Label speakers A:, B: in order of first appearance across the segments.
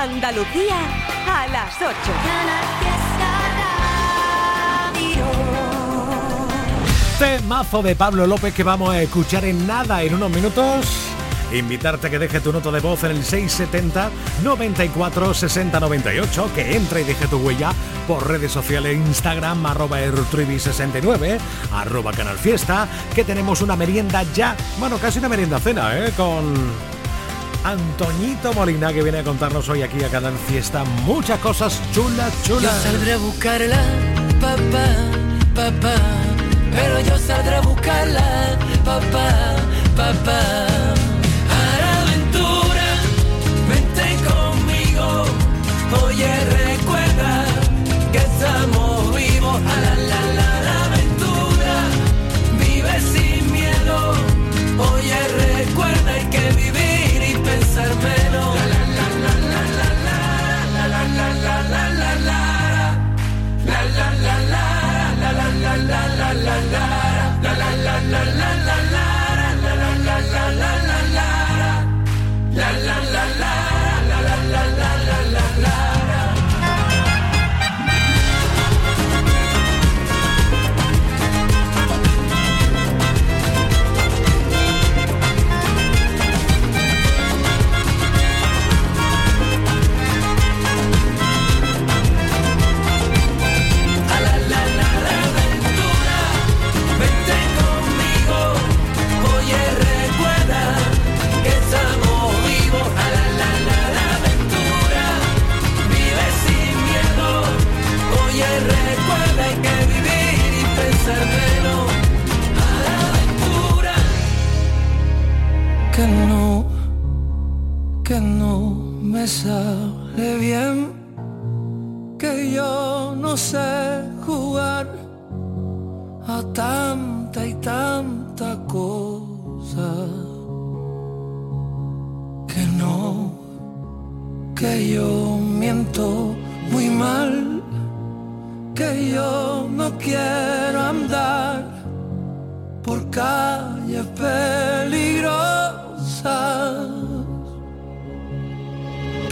A: Andalucía a las 8.
B: Temazo de Pablo López que vamos a escuchar en nada en unos minutos. Invitarte a que deje tu nota de voz en el 670 94 60 98, que entre y deje tu huella por redes sociales Instagram, arroba 69 arroba Canal Fiesta, que tenemos una merienda ya, bueno, casi una merienda cena, ¿eh? Con Antoñito Molina, que viene a contarnos hoy aquí a Canal Fiesta muchas cosas chulas, chulas.
C: Yo saldré a buscarla, papá, papá, pero yo saldré a buscarla, papá, papá. Me sale bien, que yo no sé jugar a tanta y tanta cosa que no, que yo miento muy mal, que yo no quiero andar por calles peligrosas,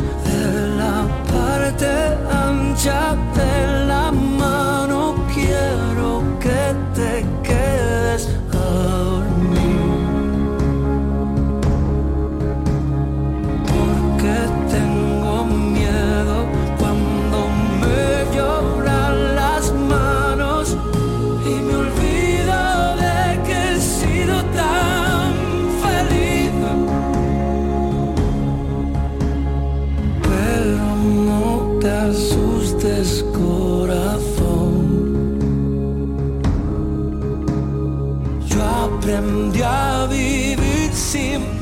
C: De la parte ancha de prem gjavi vitsim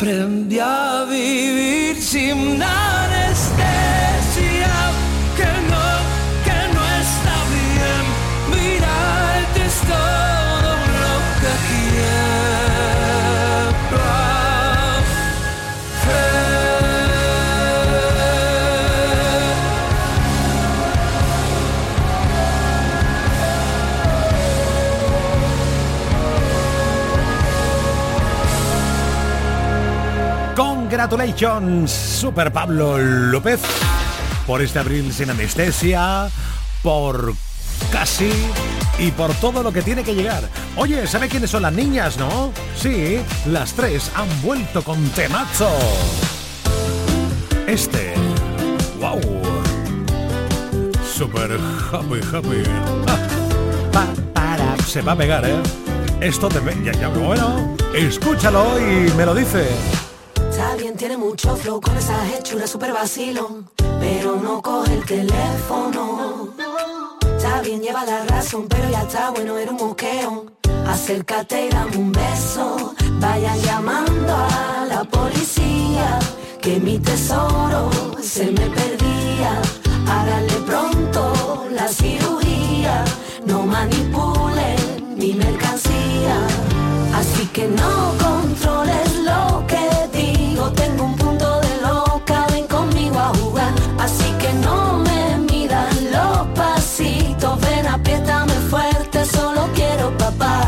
C: aprendí a vivir sin anestesia,
B: Congratulations, Super Pablo López, por este abril sin anestesia, por casi y por todo lo que tiene que llegar. Oye, ¿sabe quiénes son las niñas, no? Sí, las tres han vuelto con temazo. Este, wow, super happy, happy. para, se va a pegar, ¿eh? Esto te... Ya, ya, bueno, escúchalo y me lo dice.
D: Tiene mucho flow con esa hechura super vacilón, pero no coge el teléfono. Está bien, lleva la razón, pero ya está bueno, era un moqueo. Acércate y dame un beso. Vayan llamando a la policía, que mi tesoro se me perdía. Háganle pronto la cirugía, no manipulen mi mercancía. Así que no controles lo papá.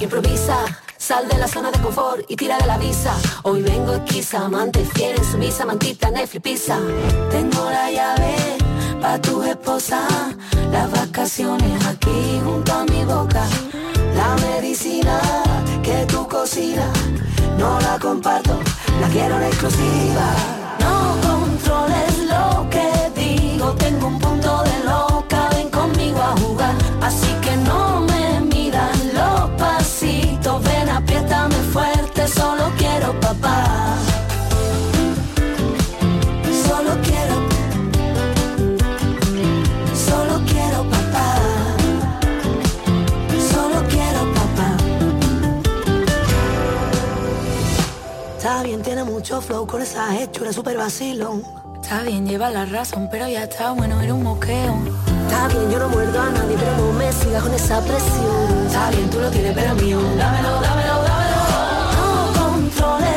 D: Improvisa. Sal de la zona de confort y tira de la visa. Hoy vengo esquiza, amante fiel en su misa, mantita, Netflix, pizza. Tengo la llave pa' tu esposa. Las vacaciones aquí junto a mi boca. La medicina que tú cocinas, no la comparto, la quiero en exclusiva. No controles lo que digo, tengo un flow con esa hechura super vacilón. Está bien, lleva la razón, pero ya está bueno, era un moqueo. Está bien, yo no muerdo a nadie, pero no me sigas con esa presión. Está bien, tú lo tienes, pero mío. Dámelo, dámelo, dámelo. No controles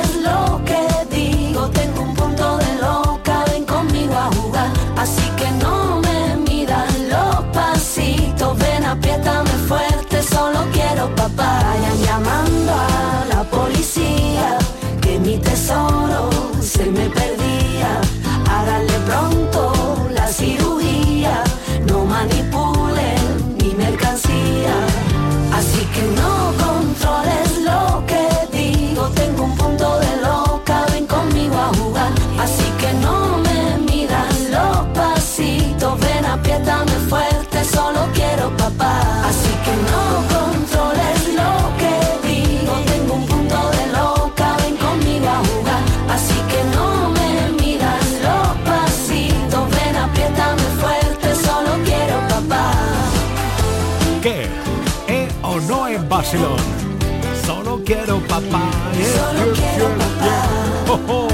D: Solo quiero papá.
B: Yeah,
D: Solo
B: yeah,
D: quiero
B: yeah,
D: papá.
B: yeah. Oh, oh,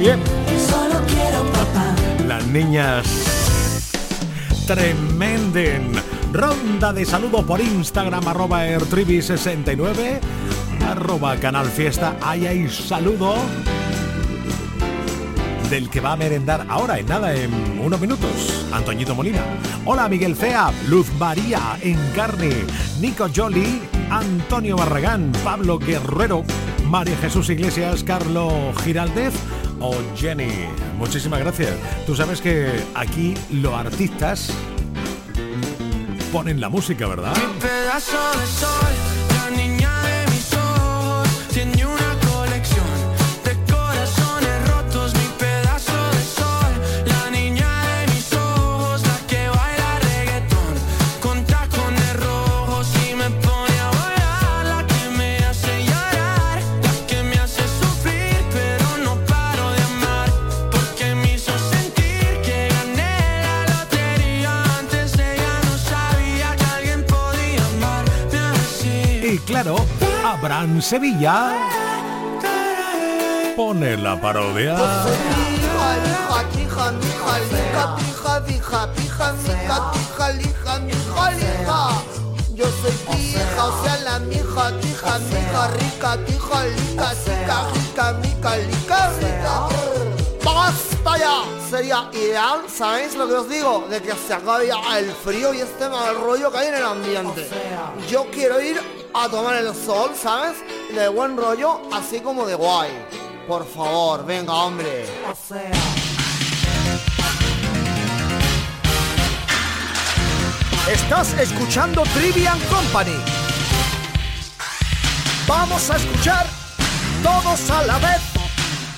B: yeah.
D: Solo quiero papá.
B: Las niñas tremenden. Ronda de saludo por Instagram, arroba ertribi69, arroba canal fiesta. Ahí hay saludo del que va a merendar ahora, en nada, en unos minutos. Antoñito Molina. Hola Miguel Fea, Luz María Encarne, Nico Jolly, Antonio Barragán, Pablo Guerrero, María Jesús Iglesias, Carlos Giraldez o Jenny. Muchísimas gracias. Tú sabes que aquí los artistas ponen la música, ¿verdad?
C: pedazo de sol, la niña de una
B: Abraham Sevilla pone la parodia.
E: Hija, hija, tija, mija, lija, pija, vija, pija, mica, tija, lija, mija, lija. Yo soy pija, o sea la mija, tija, mija, rica, tija, lica, sica, rica, mica, lica, rica. ¡Basta ya! Sería ideal, ¿sabéis lo que os digo? De que se acabe ya el frío y este mal rollo que hay en el ambiente. Yo quiero ir a tomar el sol, ¿sabes? De buen rollo, así como de guay. por favor, venga, hombre.
D: O sea.
F: Estás escuchando Trivian Company. Vamos a escuchar todos a la vez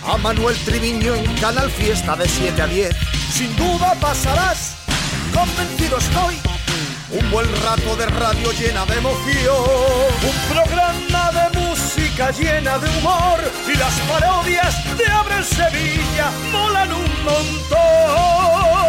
F: a Manuel Triviño en Canal Fiesta de 7 a 10. Sin duda pasarás, convencido estoy. Un buen rato de radio llena de emoción. Un programa de música llena de humor. Y las parodias de Abre Sevilla molan un montón.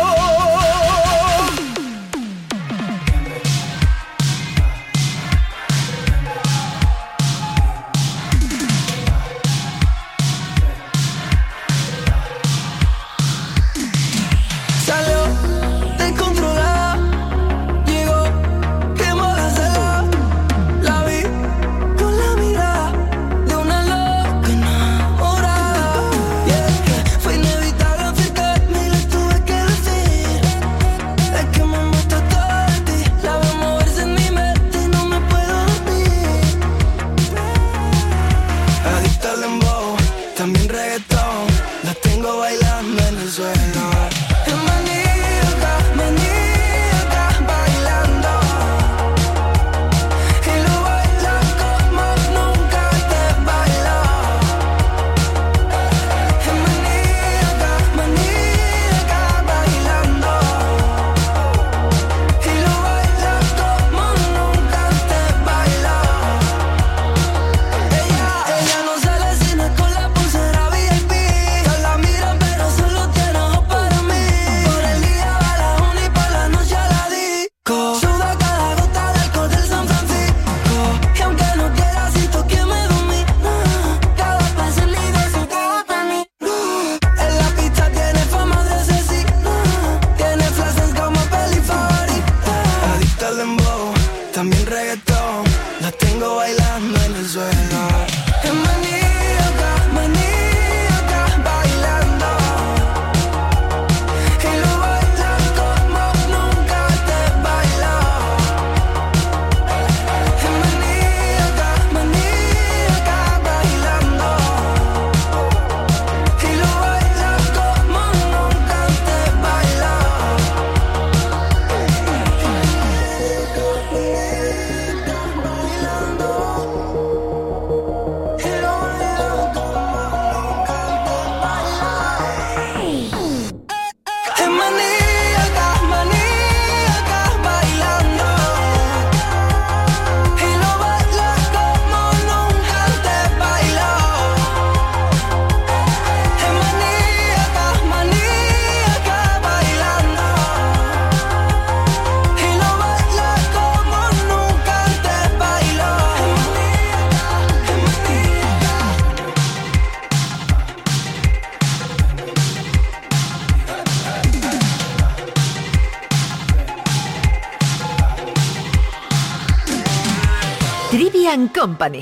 A: Company.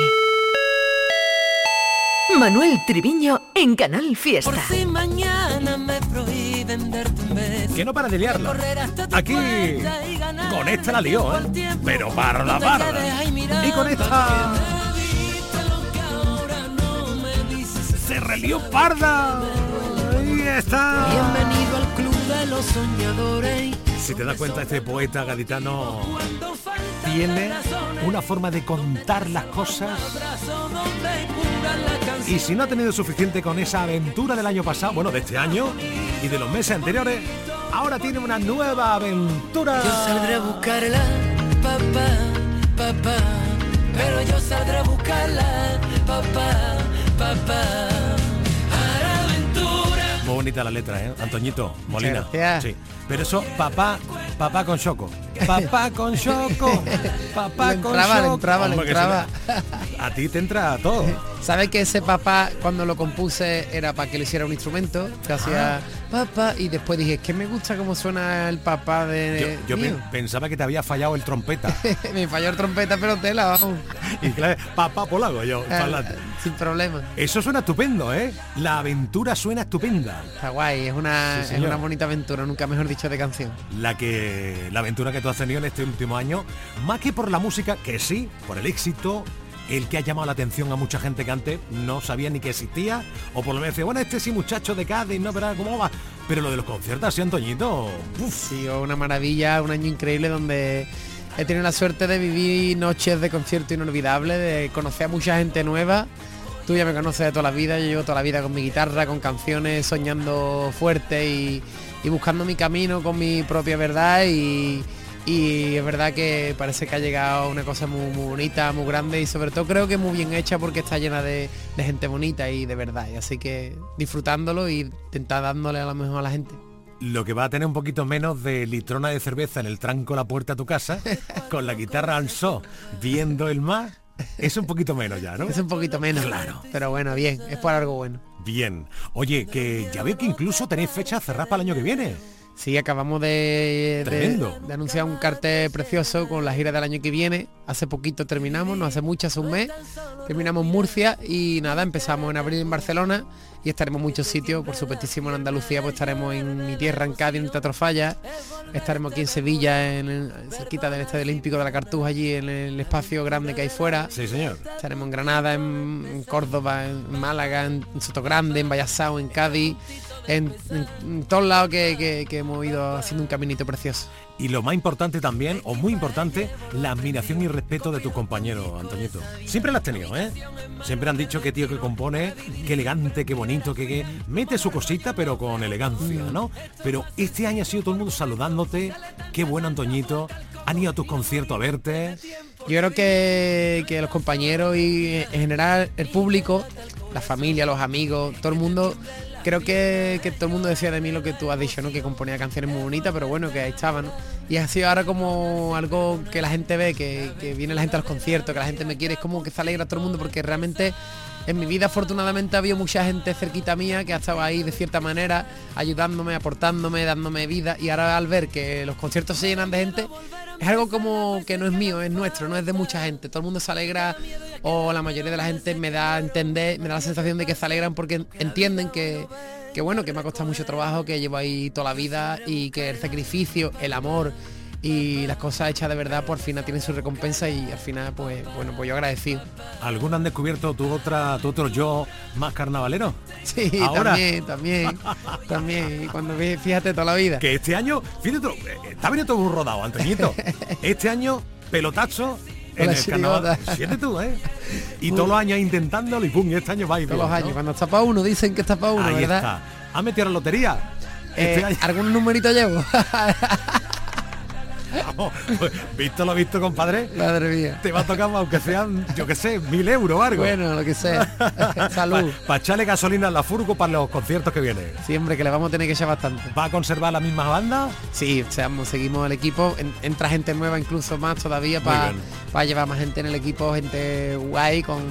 A: Manuel Triviño en Canal
C: Por
A: Fiesta.
C: si mañana me prohíben darte un beso.
B: Que no para de liarla. Aquí con esta la lió, ¿eh? Pero
C: quedes ahí mirando
B: Y con esta se relió parda. Ahí está.
C: Bienvenido al club de los soñadores.
B: Si te das cuenta, este poeta gaditano tiene una forma de contar las cosas y si no ha tenido suficiente con esa aventura del año pasado, bueno, de este año y de los meses anteriores, ahora tiene una nueva aventura.
C: Yo saldré a buscarla, papá, papá. Pero yo saldré a buscarla, papá, papá.
B: Muy bonita la letra, ¿eh? Antoñito, Molina.
G: gracias.
B: Sí. Pero eso, papá, papá con choco. Papá con choco. Papá con
G: entraba, le
B: choco.
G: entraba, le entraba.
B: A ti te entra todo.
G: ¿Sabes que ese papá cuando lo compuse era para que le hiciera un instrumento? Que hacía
B: Ah.
G: papá y después dije, es que me gusta cómo suena el papá de...
B: yo
G: mío".
B: pe- pensaba que te había fallado el trompeta.
G: me falló el trompeta pero tela, vamos.
B: y claro, papá polaco yo, parlante.
G: Sin problema.
B: Eso suena estupendo, ¿eh? La aventura suena estupenda.
G: Está guay, es una,
B: Sí,
G: es una bonita aventura, nunca mejor dicho de canción.
B: La que la aventura que tú has tenido en este último año, más que por la música, que sí, por el éxito el que ha llamado la atención a mucha gente que antes no sabía ni que existía, o por lo menos decía, bueno, este sí muchacho de Cádiz, no verá cómo va. Pero lo de los conciertos así, Antoñito, uf,
G: Sí, una maravilla, un año increíble donde he tenido la suerte de vivir noches de concierto inolvidables, de conocer a mucha gente nueva. Tú ya me conoces de toda la vida, yo llevo toda la vida con mi guitarra, con canciones, soñando fuerte y, y buscando mi camino con mi propia verdad y, y es verdad que parece que ha llegado una cosa muy, muy bonita, muy grande y sobre todo creo que muy bien hecha porque está llena de, de gente bonita y de verdad. Y así que disfrutándolo y intentar dándole a lo mejor a la gente.
B: lo que va a tener un poquito menos de litrona de cerveza en el tranco de la puerta a tu casa, con la guitarra al so, viendo el mar, es un poquito menos ya, ¿no?
G: Es un poquito menos.
B: Claro.
G: Pero bueno, bien, es por algo bueno.
B: Bien. Oye, que ya veo que incluso tenéis fecha cerrada para el año que viene.
G: Sí, acabamos de, de,
B: Tremendo.
G: de anunciar un cartel precioso con la gira del año que viene. Hace poquito terminamos, no hace mucho, hace un mes. Terminamos en Murcia y nada, empezamos en abril en Barcelona y estaremos en muchos sitios, por supuestísimo en Andalucía, pues estaremos en mi tierra, en Cádiz, en Teatro Falla. Estaremos aquí en Sevilla, en cerquita del Estadio Olímpico de la Cartuja, allí en el espacio grande que hay fuera.
B: Sí, señor.
G: Estaremos en Granada, en, en Córdoba, en Málaga, en, Sotogrande, en Vallasao, en Cádiz, en, en- en todos lados que, que- que hemos ido haciendo un caminito precioso.
B: Y lo más importante también, o muy importante, la admiración y respeto de tus compañeros, Antoñito. Siempre la has tenido, ¿eh? Siempre han dicho que tío que compone, qué elegante, qué bonito, que, que mete su cosita, pero con elegancia, ¿no? Pero este año ha sido todo el mundo saludándote, qué bueno, Antoñito. Han ido a tus conciertos a verte.
G: Yo creo que, que los compañeros y en general el público, la familia, los amigos, todo el mundo, creo que, que todo el mundo decía de mí lo que tú has dicho, ¿no? Que componía canciones muy bonitas, pero bueno, que ahí estaba, ¿no? Y ha sido ahora como algo que la gente ve, que, viene la gente a los conciertos, que la gente me quiere, es como que se alegra todo el mundo porque realmente en mi vida afortunadamente ha habido mucha gente cerquita mía que ha estado ahí de cierta manera, ayudándome, aportándome, dándome vida y ahora al ver que los conciertos se llenan de gente, es algo como que no es mío, es nuestro, no es de mucha gente. Todo el mundo se alegra o la mayoría de la gente me da a entender, me da la sensación de que se alegran porque entienden que, que bueno, que me ha costado mucho trabajo, que llevo ahí toda la vida y que el sacrificio, el amor y las cosas hechas de verdad por final tienen su recompensa y al final pues bueno pues yo agradecido
B: ¿Algunos han descubierto tu otra, tu otro yo más carnavalero?
G: sí
B: Ahora.
G: también también también y cuando fíjate toda la vida
B: Que este año, fíjate, eh, está venido todo un rodado, Antoñito. Este año, pelotazo en el carnaval. Siete tú, ¿eh? Y todos los años intentándolo y pum, este año va y
G: todos
B: bien,
G: los años
B: ¿no?
G: cuando está para uno dicen que está para uno
B: Ahí
G: verdad
B: está. ¿Ha metido la lotería?
G: Eh,
B: Este año,
G: algún numerito llevo
B: vamos, pues, visto lo visto, compadre.
G: madre mía
B: Te va a tocar, aunque sean, yo qué sé, mil euros o algo.
G: bueno lo que sea salud
B: Para echarle gasolina a la furgo para los conciertos que vienen.
G: siempre que le vamos a tener que echar bastante
B: ¿Va a conservar la misma banda?
G: Sí, seamos, seguimos el equipo, en- entra gente nueva incluso más todavía para
B: bien.
G: llevar más gente en el equipo, gente guay con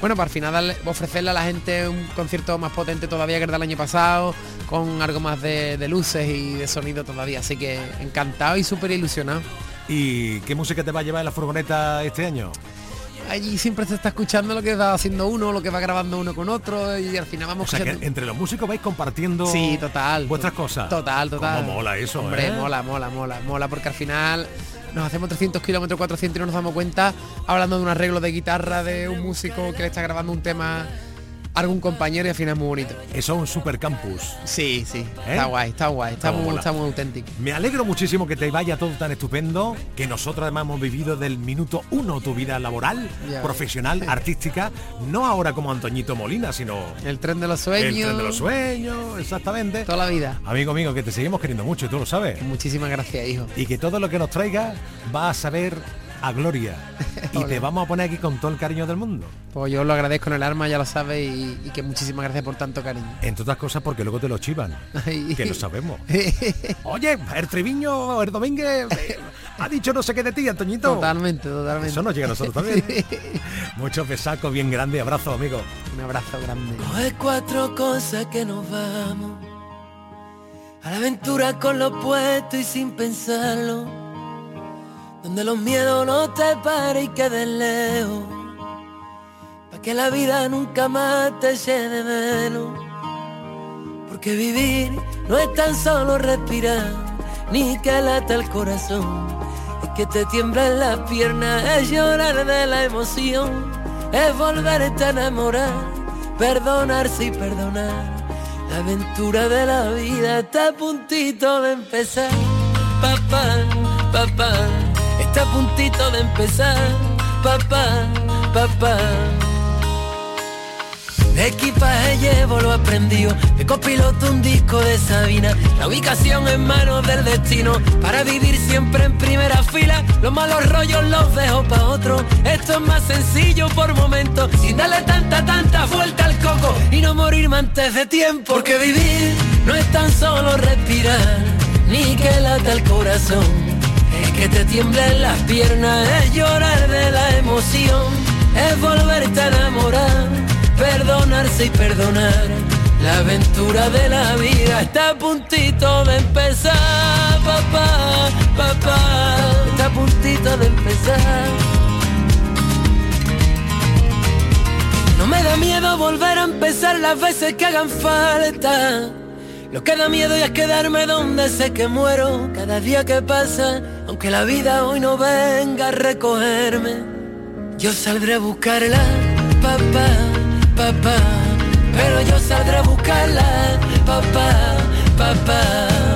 G: bueno, para al final ofrecerle a la gente un concierto más potente todavía que el del año pasado, con algo más de, de luces y de sonido todavía. Así que encantado y súper ilusionado.
B: ¿Y qué música te va a llevar en la furgoneta este año?
G: Allí siempre se está escuchando lo que va haciendo uno, lo que va grabando uno con otro y al final
B: O
G: vamos
B: sea, que entre los músicos vais compartiendo
G: Sí, total.
B: vuestras cosas.
G: Total, total.
B: ¿Cómo mola eso,
G: Hombre,
B: eh?
G: mola, mola, mola, mola, porque al final nos hacemos 300 kilómetros, 400 y no nos damos cuenta hablando de un arreglo de guitarra de un músico que le está grabando un tema algún compañero y al final es muy bonito.
B: Eso es un super campus.
G: Sí, sí,
B: ¿Eh?
G: está guay, está guay, está muy, está muy auténtico.
B: Me alegro muchísimo que te vaya todo tan estupendo, que nosotros además hemos vivido del minuto uno tu vida laboral,
G: Ya
B: profesional, artística, no ahora como Antoñito Molina, sino
G: El tren de los sueños.
B: el tren de los sueños, exactamente.
G: Toda la vida.
B: Amigo mío, que te seguimos queriendo mucho tú lo sabes.
G: Muchísimas gracias, hijo.
B: Y que todo lo que nos traiga va a saber a gloria. y te vamos a poner aquí con todo el cariño del mundo.
G: Pues yo lo agradezco en el alma, ya lo sabes, y, y que muchísimas gracias por tanto cariño.
B: Entre otras cosas porque luego te lo chivan. Que lo sabemos. Oye, el Triviño, el Domínguez, eh, ha dicho no sé qué de ti, Antoñito.
G: Totalmente, totalmente.
B: Eso nos llega a nosotros también. Muchos besacos bien grandes, abrazo, amigo.
G: Un abrazo grande.
C: Coge cuatro cosas que nos vamos a la aventura con lo puesto y sin pensarlo. Donde los miedos no te paren y queden lejos. Pa' que la vida nunca más te de menos. Porque vivir no es tan solo respirar, ni que lata el corazón. Es que te tiemblan las piernas, es llorar de la emoción. es volverte a enamorar, perdonarse y perdonar. La aventura de la vida está a puntito de empezar. Papá, papá, está a puntito de empezar. Papá, papá. De equipaje llevo lo aprendido, de copiloto un disco de Sabina, la ubicación en manos del destino, para vivir siempre en primera fila, los malos rollos los dejo pa' otro, esto es más sencillo por momentos, sin darle tanta, tanta vuelta al coco, y no morirme antes de tiempo, porque vivir no es tan solo respirar, ni que lata el corazón, que te tiemblen las piernas, es llorar de la emoción, es volverte a enamorar perdonarse y perdonar. La aventura de la vida está a puntito de empezar, papá, papá, está a puntito de empezar. No me da miedo volver a empezar las veces que hagan falta. Lo que da miedo ya es quedarme donde sé que muero cada día que pasa, aunque la vida hoy no venga a recogerme. Yo saldré a buscarla, papá papá, pero yo saldré a buscarla, papá, papá.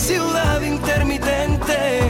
C: ciudad intermitente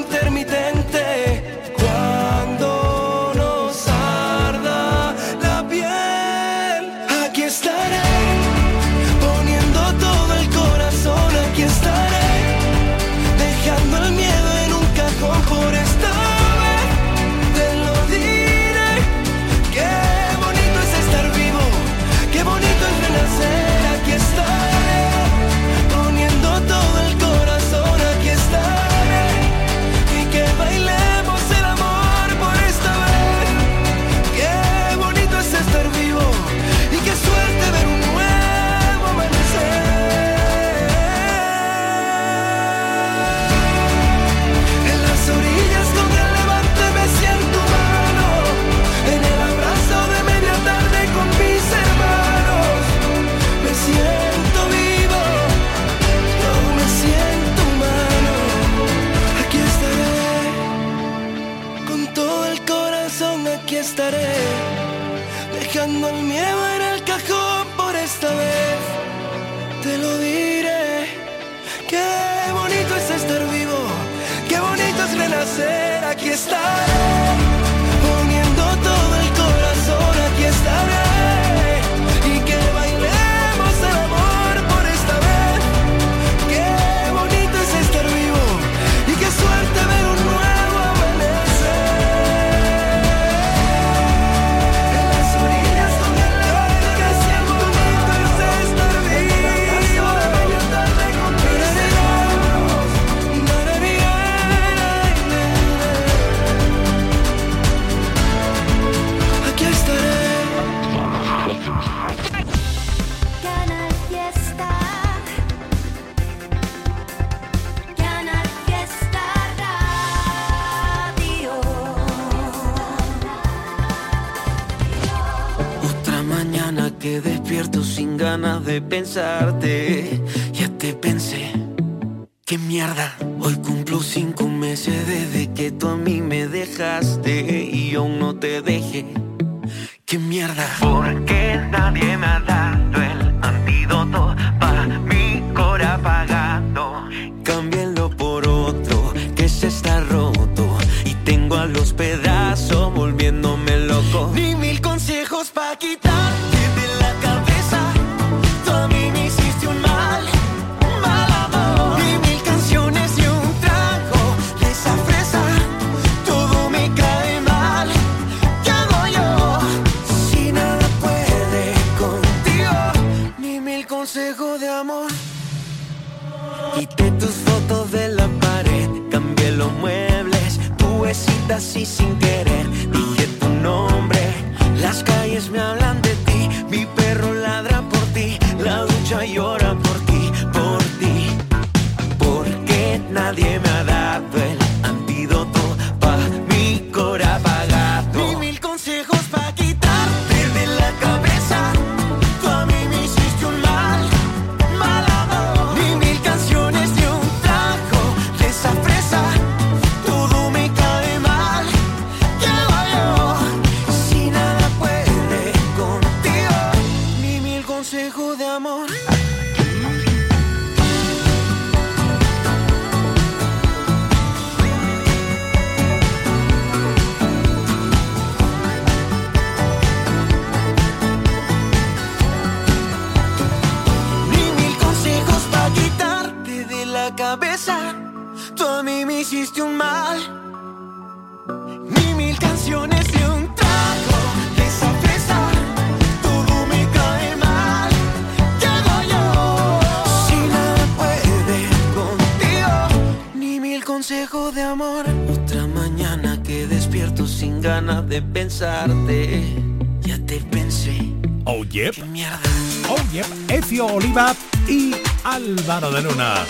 B: Oliva y Álvaro de Luna.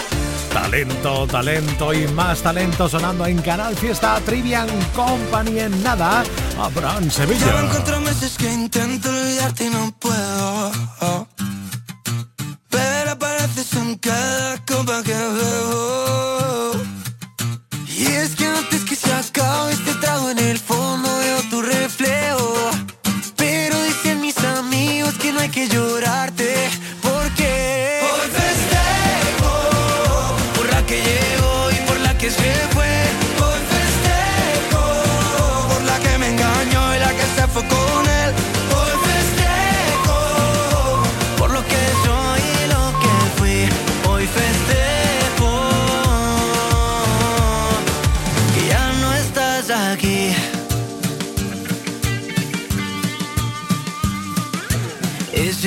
B: Talento, talento y más talento sonando en Canal Fiesta Trivian Company en nada. Abraham Sevilla.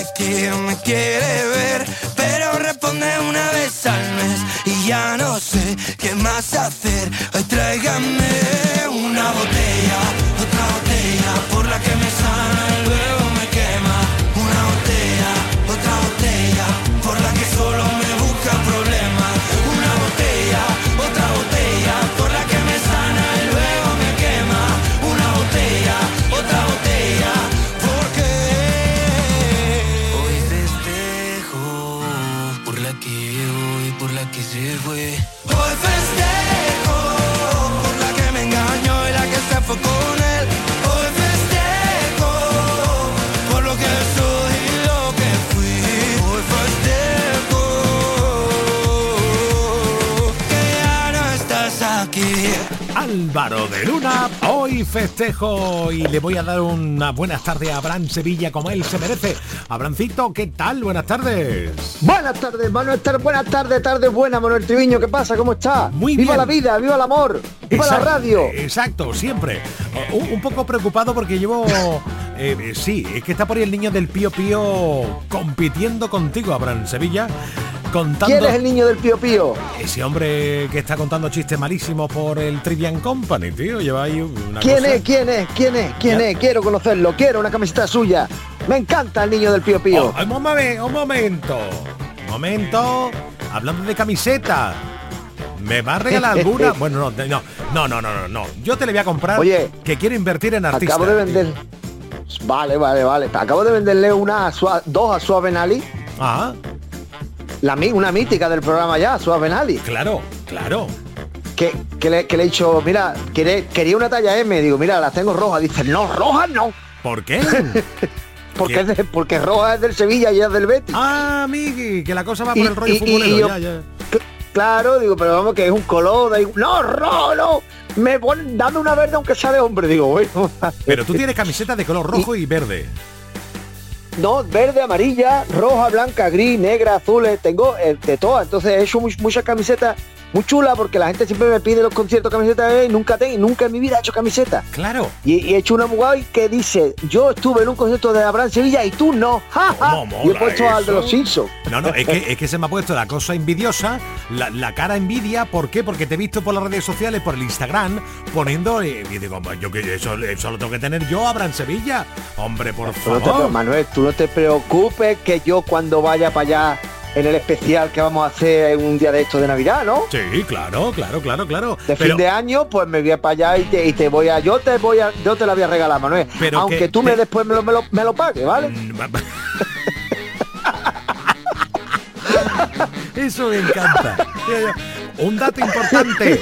H: dice que me quiere ver, pero responde una vez al mes y ya no sé qué más hacer. Hoy tráigame una botella aquí.
B: Álvaro de Luna, hoy festejo y le voy a dar una buenas tardes a Abraham Sevilla como él se merece. Abrancito, ¿qué tal? Buenas tardes.
I: Buenas tardes, Manuel. Buenas tardes, tardes buenas, Manuel Triviño. ¿Qué pasa? ¿Cómo está?
B: Muy
I: ¡Viva
B: bien.
I: la vida! ¡Viva el amor! ¡Viva la radio!
B: Exacto, siempre. Un, un poco preocupado porque llevo... eh, eh, sí, es que está por ahí el niño del Pío Pío compitiendo contigo, Abraham Sevilla, contando...
I: ¿Quién es el niño del Pío Pío?
B: Ese hombre que está contando chistes malísimos por el Trivian Company, tío. Lleva ahí una
I: ¿Quién
B: cosa-
I: es? ¿Quién es? ¿Quién es? ¿Quién
B: Ya.
I: es? Quiero conocerlo. Quiero una camiseta suya. Me encanta el niño del Pío Pío.
B: Oh, un, momen- un momento. Un momento. Hablando de camiseta. ¿Me va a regalar alguna? Bueno, no, no, no, no, no, no, no. Yo te le voy a comprar
I: Oye,
B: que quiero invertir en artistas.
I: Acabo de vender. Vale, vale, vale. Acabo de venderle una a Sua- dos a Suave Benali.
B: Ah,
I: La, una mítica del programa ya, Suave Benali.
B: claro, claro.
I: Que, que le, que le he dicho, mira, quiere- quería una talla M. Digo, mira, las tengo rojas. Dice, no, rojas no.
B: ¿Por qué?
I: Porque,
B: ¿Qué?
I: es de- porque roja es del Sevilla y es del Betis.
B: ah, Miki, que la cosa va por
I: Y-
B: el rollo
I: y-
B: futbolero.
I: y yo-
B: ya, ya.
I: Cl- Claro, digo, pero vamos que es un color, no, rojo, no, me ponen, dame una verde aunque sea de hombre, digo, bueno.
B: Pero tú tienes camiseta de color rojo y verde.
I: No, verde, amarilla, roja, blanca, gris, negra, azules, tengo eh, de todas. Entonces he hecho mu- muchas camisetas muy chulas porque la gente siempre me pide los conciertos camisetas eh, y nunca tengo, nunca en mi vida he hecho camiseta.
B: Claro.
I: Y, y he hecho una guay que dice, yo estuve en un concierto de Abraham Sevilla y tú no. Ja, ja.
B: ¿Cómo
I: Y he puesto al de los Simpsons.
B: No, no, es que, es que se me ha puesto la cosa envidiosa, la, la cara envidia, ¿por qué? Porque te he visto por las redes sociales, por el Instagram, poniendo, eh, y digo, "Pues yo que eso, eso lo tengo que tener yo, Abraham Sevilla. Hombre, por
I: Tú no te
B: favor.
I: Manuel, tú no te preocupes que yo cuando vaya para allá en el especial que vamos a hacer un día de esto de Navidad, ¿no?
B: Sí, claro, claro, claro, claro.
I: De
B: Pero-
I: fin de año, pues me voy para allá y te, y te voy a, yo te voy a, yo te la voy a regalar, Manuel.
B: Pero
I: Aunque
B: que-
I: tú me
B: que-
I: después me lo, me lo, me lo pagues, ¿vale?
B: Mm, Eso me encanta. Un dato importante.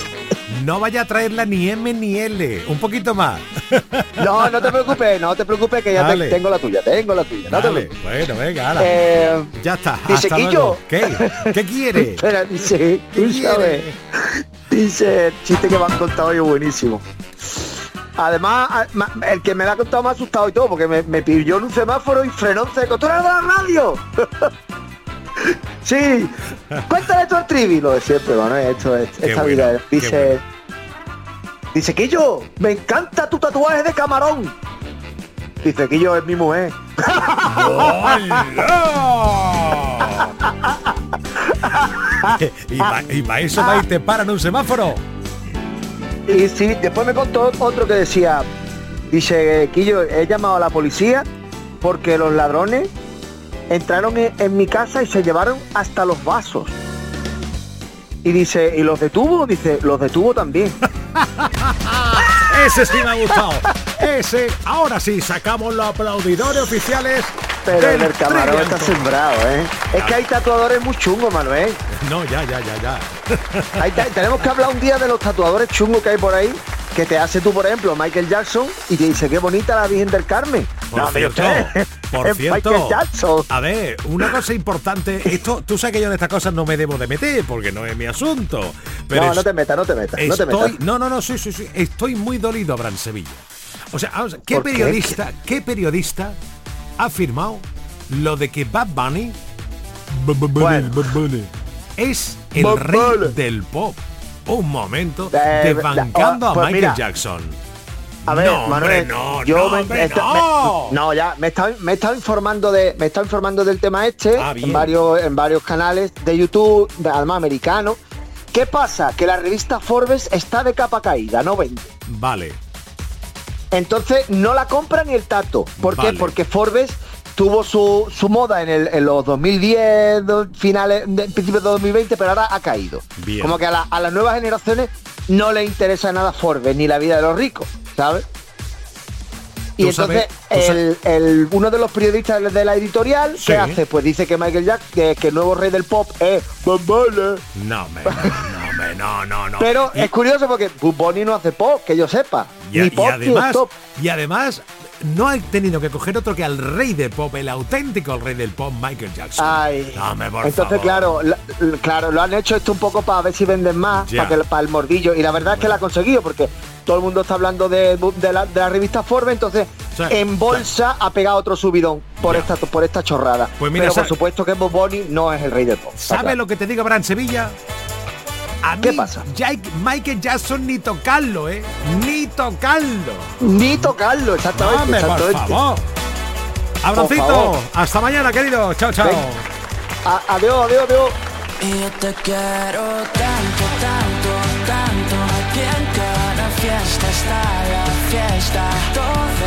B: No vaya a traerla ni M ni L. Un poquito más.
I: No, no te preocupes, no te preocupes que ya te- tengo la tuya, tengo la tuya. No te
B: bueno, venga, ala.
I: Eh,
B: ya está.
I: dice, Quillo.
B: ¿Qué? ¿Qué quiere?
I: Espera, dice,
B: ¿Qué
I: tú sabes. Dice, el chiste que me han contado hoy es buenísimo. Además, el que me lo ha contado me ha asustado y todo, porque me, me pilló en un semáforo y frenó en seco. ¡Tú eres de la radio! sí, cuéntale tú al trivi, lo de siempre, Manuel, esto es, esta
B: bueno,
I: vida. Dice,
B: bueno.
I: Dice, Quillo, me encanta tu tatuaje de camarón. Dice, Quillo es mi mujer.
B: y para eso va y te paran un semáforo.
I: Y sí, después me contó otro que decía, dice, Quillo, he llamado a la policía porque los ladrones entraron en, en mi casa y se llevaron hasta los vasos. Y dice, ¿y los detuvo? Dice, los detuvo también.
B: Ese sí me ha gustado. Ese, ahora sí, sacamos los aplaudidores oficiales.
I: Pero
B: del
I: en el camarón está sembrado, ¿eh? Es que hay tatuadores muy chungos, Manuel.
B: No, ya, ya, ya, ya.
I: Ahí tenemos que hablar un día de los tatuadores chungos que hay por ahí, que te hace tú, por ejemplo, Michael Jackson, y te dice, qué bonita la Virgen del Carmen.
B: Por
I: No,
B: cierto, por cierto.
I: Michael Jackson.
B: A ver, una cosa importante, esto, tú sabes que yo en estas cosas no me debo de meter porque no es mi asunto. Pero
I: no,
B: es-
I: no te metas, no te metas, no te metas.
B: no, no, no, sí, sí, sí, estoy muy dolido, Abraham Sevilla. O sea, vamos ¿qué periodista, qué periodista ha afirmado lo de que Bad Bunny. Bad Bunny, es el
I: Bad
B: rey del pop? Un momento,
I: Eh,
B: desbancando
I: ah,
B: a
I: pues
B: Michael
I: mira.
B: Jackson.
I: A ver,
B: No, hombre,
I: Manuel,
B: no,
I: yo
B: no,
I: me,
B: hombre, no.
I: me- no, ya me estaba me informando de me estaba informando del tema este
B: Ah,
I: en varios en varios canales de YouTube, de- además americanos. ¿Qué pasa? Que la revista Forbes está de capa caída, no vende.
B: Vale.
I: Entonces no la compra ni el tato. ¿Por
B: Vale.
I: qué? Porque Forbes tuvo su, su moda en, el- en los 2010, do- finales, de, principios de 2020, pero ahora ha caído.
B: Bien.
I: Como que a, la- a las nuevas generaciones no les interesa nada Forbes ni la vida de los ricos, ¿sabes? Y entonces
B: sabes-
I: el, el- uno de los periodistas de la editorial,
B: Sí.
I: ¿qué hace? Pues dice que Michael Jackson, que, que el nuevo rey del pop es Bob.
B: No, me, no, me, no, no, no.
I: Pero
B: Y-
I: es curioso porque Bob Bunny no hace pop, que yo sepa.
B: Y,
I: ni
B: y
I: pop ni
B: además, y además, no ha tenido que coger otro que al rey del pop, el auténtico rey del pop, Michael Jackson.
I: Ay,
B: Dame, por
I: entonces
B: favor.
I: claro, la- la- claro, lo han hecho esto un poco para ver si venden más, para, que, para el mordillo. Y la verdad es que la ha conseguido, porque todo el mundo está hablando de, de la, de la revista Forbes, entonces
B: Sí,
I: en bolsa ha pegado otro subidón por esta por esta chorrada.
B: Pues mira,
I: Pero por supuesto que Bob Bunny no es el rey del pop. está
B: ¿Sabe
I: claro.
B: lo que te digo, Bran Sevilla? A
I: ¿Qué
B: mí,
I: pasa?
B: Jake- Michael Jackson ni tocarlo, ¿eh? Ni tocarlo.
I: Ni tocarlo, exactamente.
B: Por favor. Abracito.
I: favor.
B: Hasta mañana, querido. Chao, chao.
I: Adiós, adiós, adiós.
C: Y yo te quiero tanto, tanto, tanto Aquí en cada fiesta está la fiesta Todo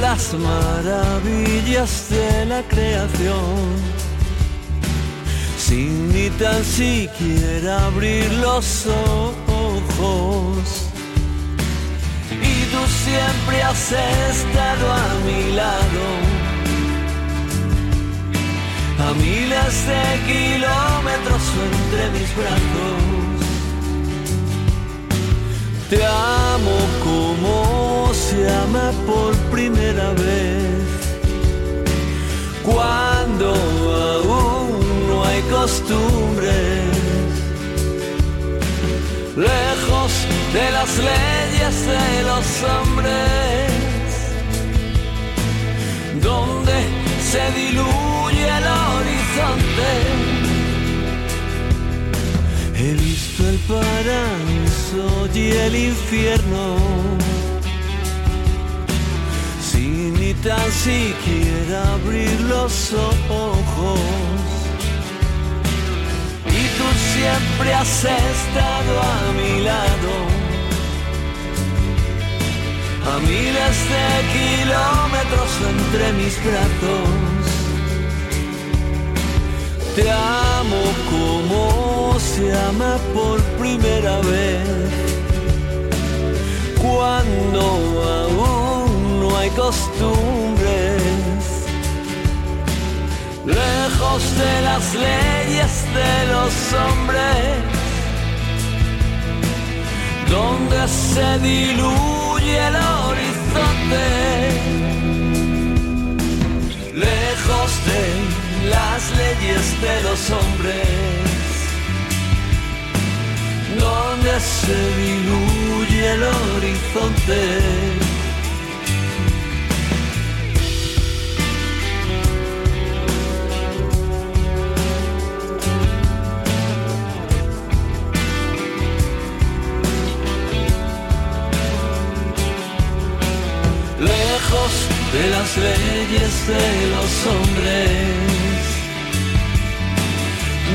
C: las maravillas de la creación sin ni tan siquiera abrir los ojos. Y tú siempre has estado a mi lado, a miles de kilómetros entre mis brazos. Te amo como se ama por primera vez. Cuando aún no hay costumbres. Lejos de las leyes de los hombres. Donde se diluye el horizonte. He el paraíso y el infierno sin ni tan siquiera abrir los ojos. Y tú siempre has estado a mi lado, a miles de kilómetros entre mis brazos. Te se ama por primera vez. Cuando aún no hay costumbres. Lejos de las leyes de los hombres. Donde se diluye el horizonte lejos de las leyes de los hombres, donde se diluye el horizonte. Lejos de las leyes de los hombres,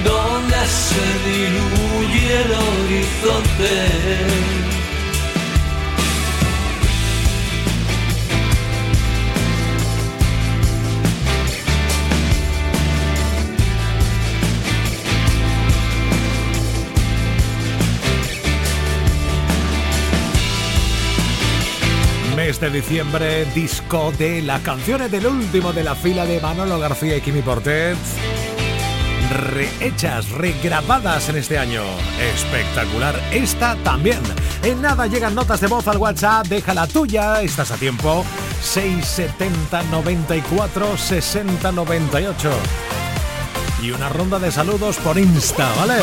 C: donde se diluye el horizonte.
B: Mes de diciembre, disco de las canciones del último de la fila de Manolo García y Kimi Portet. Rehechas, regrabadas en este año. Espectacular. Esta también. En nada llegan notas de voz al WhatsApp, deja la tuya, estás a tiempo. 670 94 60 98. Y una ronda de saludos por Insta, ¿vale?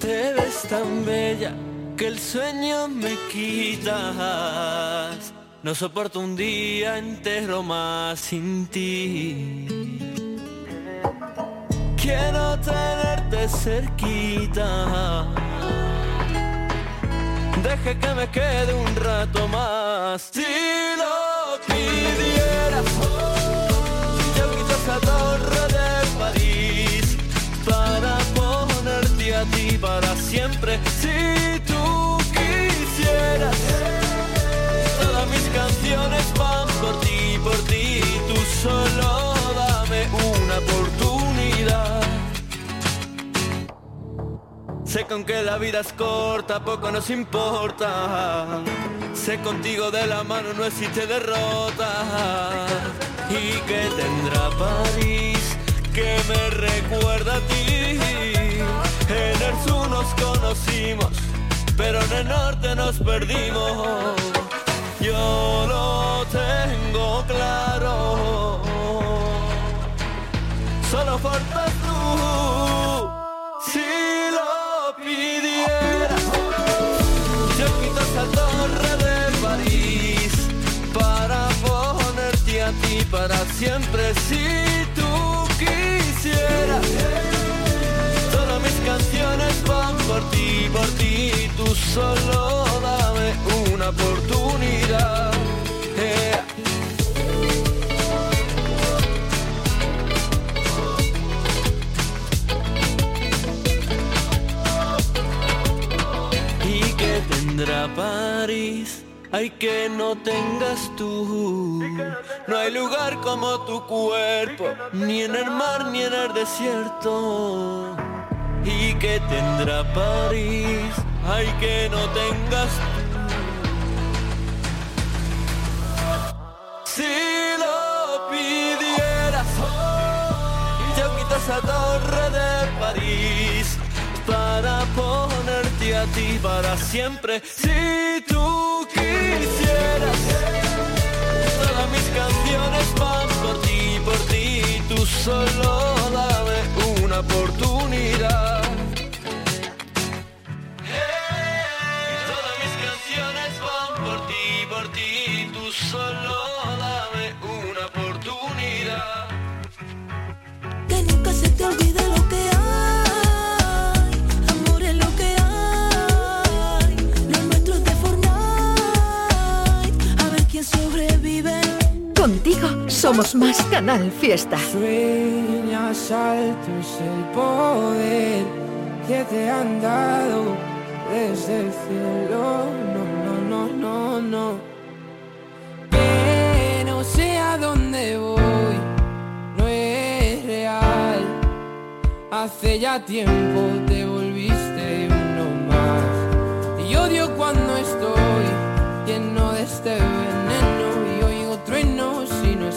C: Te ves tan bella que el sueño me quitas. No soporto un día entero más sin ti. Quiero tenerte cerquita. Deje que me quede un rato más. Si lo pidieras, yo quito esa torre de París para ponerte a ti para siempre. Si tú quisieras, todas mis canciones van por ti, por ti. Tú solo Sé con que la vida es corta, poco nos importa. Sé contigo de la mano no existe derrota. Y que tendrá París que me recuerda a ti. En el sur nos conocimos, pero en el norte nos perdimos. Yo lo tengo claro. Solo faltas tú. Para siempre. Si tú quisieras, todas mis canciones van por ti, por ti. Tú solo dame una oportunidad. Y que tendrá París. Ay, que no tengas tú. No hay lugar como tu cuerpo, ni en el mar ni en el desierto. Y que tendrá París. Ay, que no tengas tú. Si lo pidieras, yo quito esa torre de París para ponerte para siempre. Si tú quisieras, todas mis canciones van por ti, por ti. Tú solo dame una oportunidad.
A: Somos más Canal Fiesta.
J: Sueñas alto es el poder que te han dado desde el cielo. No, no, no, no, no. Que no sé a dónde voy, no es real. Hace ya tiempo te volviste uno más. Y odio cuando estoy lleno de este veneno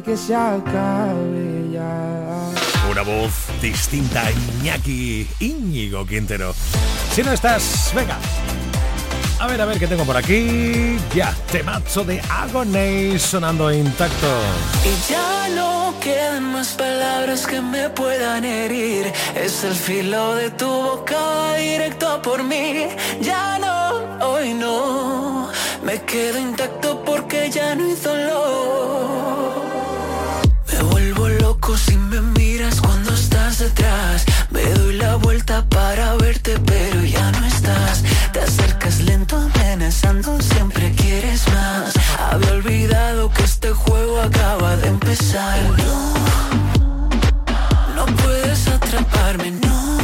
J: Que se acabe ya.
B: Una voz distinta Iñaki Íñigo Quintero. Si no estás, venga. A ver, a ver qué tengo por aquí. Ya, temazo de Agoney sonando intacto.
F: Y ya no quedan más palabras que me puedan herir. Es el filo de tu boca directo a por mí. Ya no, hoy no. Me quedo intacto porque ya no hay dolor. Pero ya no estás. Te acercas lento, amenazando, siempre quieres más. Había olvidado que este juego acaba de empezar. No, no puedes atraparme, no.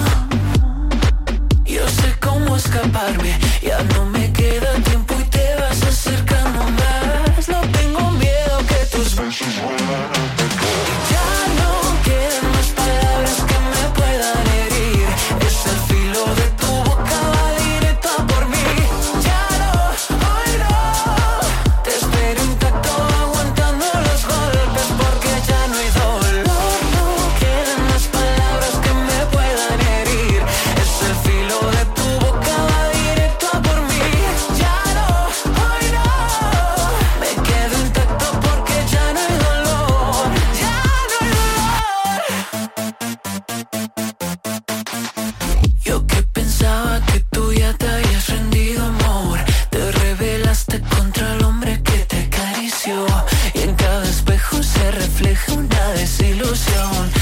F: Yo sé cómo escaparme, ya no me ilusión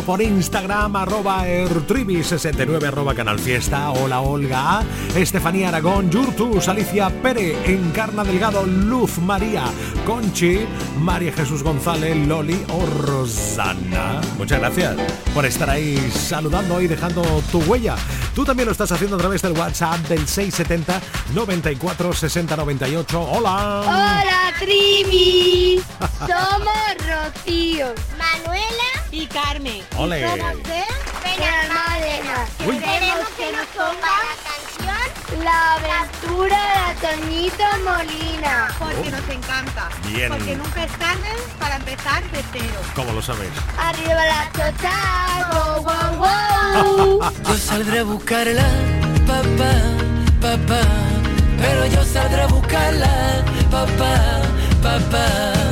F: Por
B: Instagram, arroba ertribi69, arroba canal fiesta. Hola Olga, Estefanía Aragón, Yurtus, Alicia Pere, Encarna Delgado, Luz María, Conchi, María Jesús González, Loli o Rosana. Muchas gracias por estar ahí saludando y dejando tu huella. Tú también lo estás haciendo a través del WhatsApp del 670 94 60 98. Hola.
K: Hola, Trivi. Somos Rocío, Manuela y Carmen.
B: Ole.
K: Somos de pena Almádena.
B: Uy.
K: Queremos que nos ponga la canción La aventura de Toñito Molina.
L: Porque nos encanta.
B: Bien.
L: Porque nunca es tarde para empezar de cero.
B: ¿Cómo lo sabéis?
K: Arriba la chocha, wow, wow, wow.
C: Yo saldré a buscarla, papá, papá. Pero yo saldré a buscarla, papá, papá.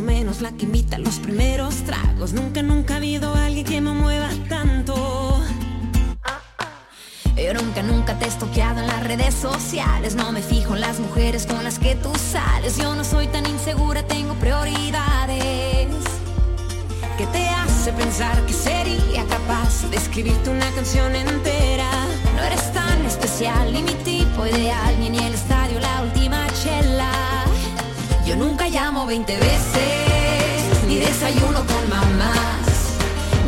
D: mucho menos la que invita los primeros tragos. Nunca, nunca ha habido alguien que me mueva tanto. Yo nunca, nunca te he estoqueado en las redes sociales. No me fijo en las mujeres con las que tú sales. Yo no soy tan insegura, tengo prioridades. ¿Qué te hace pensar que sería capaz de escribirte una canción entera? No eres tan especial, ni mi tipo ideal, ni en el chela. Yo nunca llamo 20 veces, ni desayuno con mamás.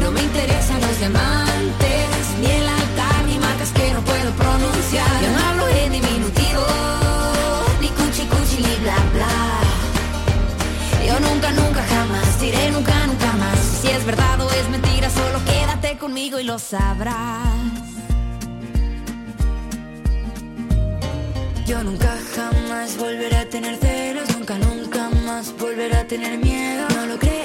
D: No me interesan los diamantes, ni el altar, ni marcas que no puedo pronunciar. Yo no hablo en diminutivo, ni cuchi cuchi, ni bla bla. Yo nunca, nunca, jamás diré nunca, nunca más. Si es verdad o es mentira, solo quédate conmigo y lo sabrás. Yo nunca jamás volveré a tener nunca más volveré a tener miedo. No lo creerás,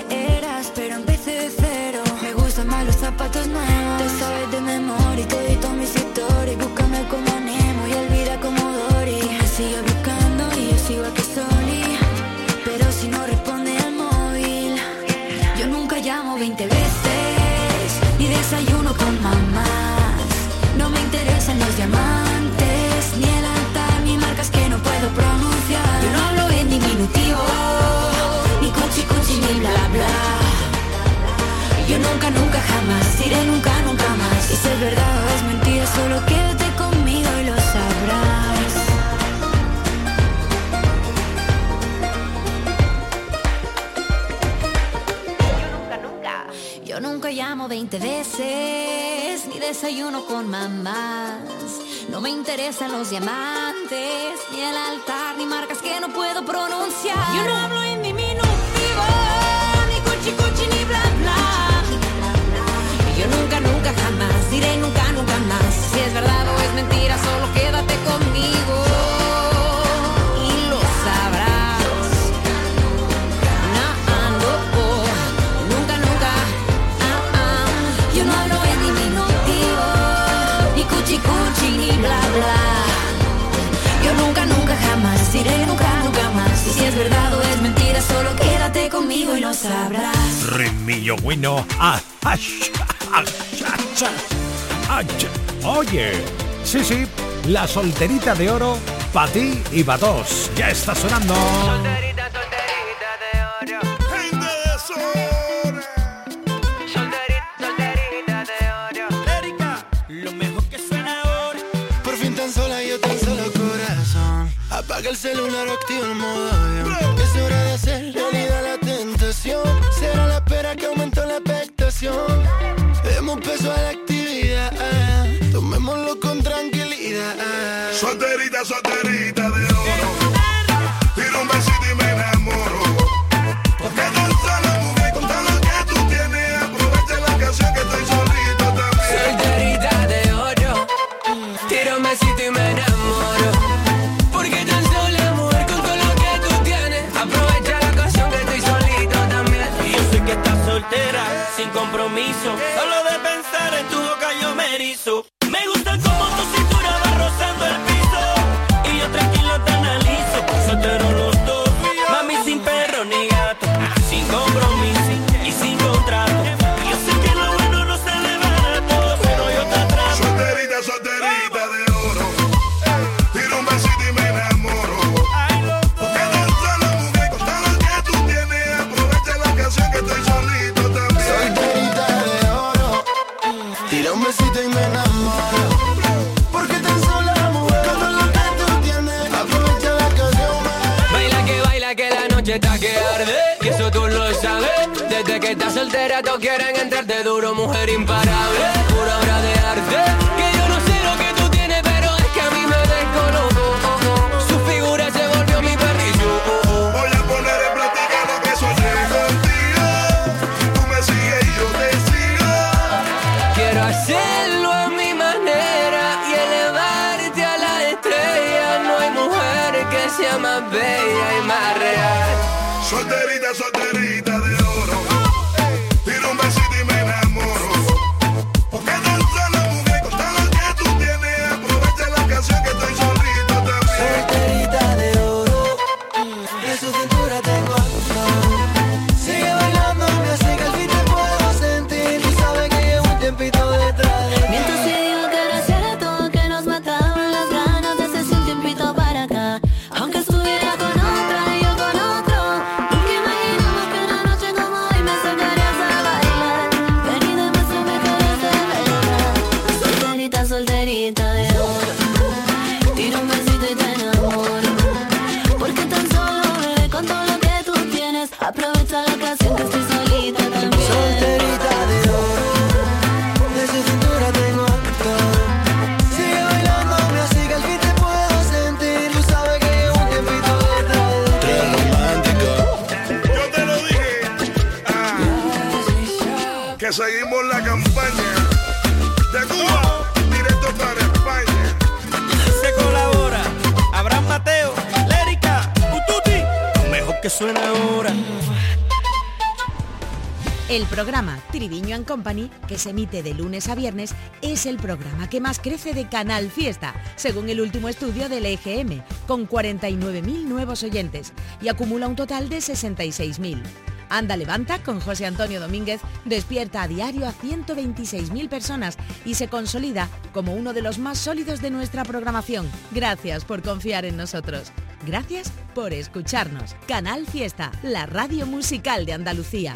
D: diré nunca, nunca más. Y si es verdad o es mentira, solo quédate conmigo y lo sabrás. Yo nunca llamo 20 veces, ni desayuno con mamás. No me interesan los diamantes, ni el altar, ni marcas que no puedo pronunciar. Yo no hablo en diminutivo, ni cuchi cuchi, ni bla bla. Yo nunca, nunca, jamás diré nunca, nunca más. Si es verdad o es mentira, solo quédate conmigo. Y lo sabrás. No, no, oh, nunca, nunca. ah, ah. Yo no hablo en diminutivo, ni cuchi cuchi, ni bla bla. Yo nunca, nunca, jamás diré nunca, nunca más. Si es verdad o es mentira, solo quédate conmigo y lo sabrás.
B: Ritmillo bueno. Ah, Oye, sí, sí, la solterita de oro para ti y para todos. Ya está sonando. Solterita, solterita de oro.
M: Gente de sol. Solterita, solterita de oro.
N: Erika,
H: lo mejor que suena ahora. Por fin tan sola yo tan solo corazón. Apaga el celular, activa el modo avión. Es hora de hacer realidad la tentación. Será la espera que aumentó la expectación pongamos peso a la actividad. Tomémoslo con tranquilidad.
M: Solterita, solterita de oro.
H: soltera,
C: todos quieren entrar de duro, mujer
M: impar. que
H: se
O: emite de lunes a viernes, es el programa que más crece de Canal Fiesta, según el último estudio del EGM, con 49.000 nuevos oyentes y acumula un total de 66.000. Anda Levanta con José Antonio Domínguez despierta a diario a 126.000 personas y se consolida como uno de los más sólidos de nuestra programación. Gracias por confiar en nosotros. Gracias por escucharnos. Canal Fiesta, la radio musical de Andalucía.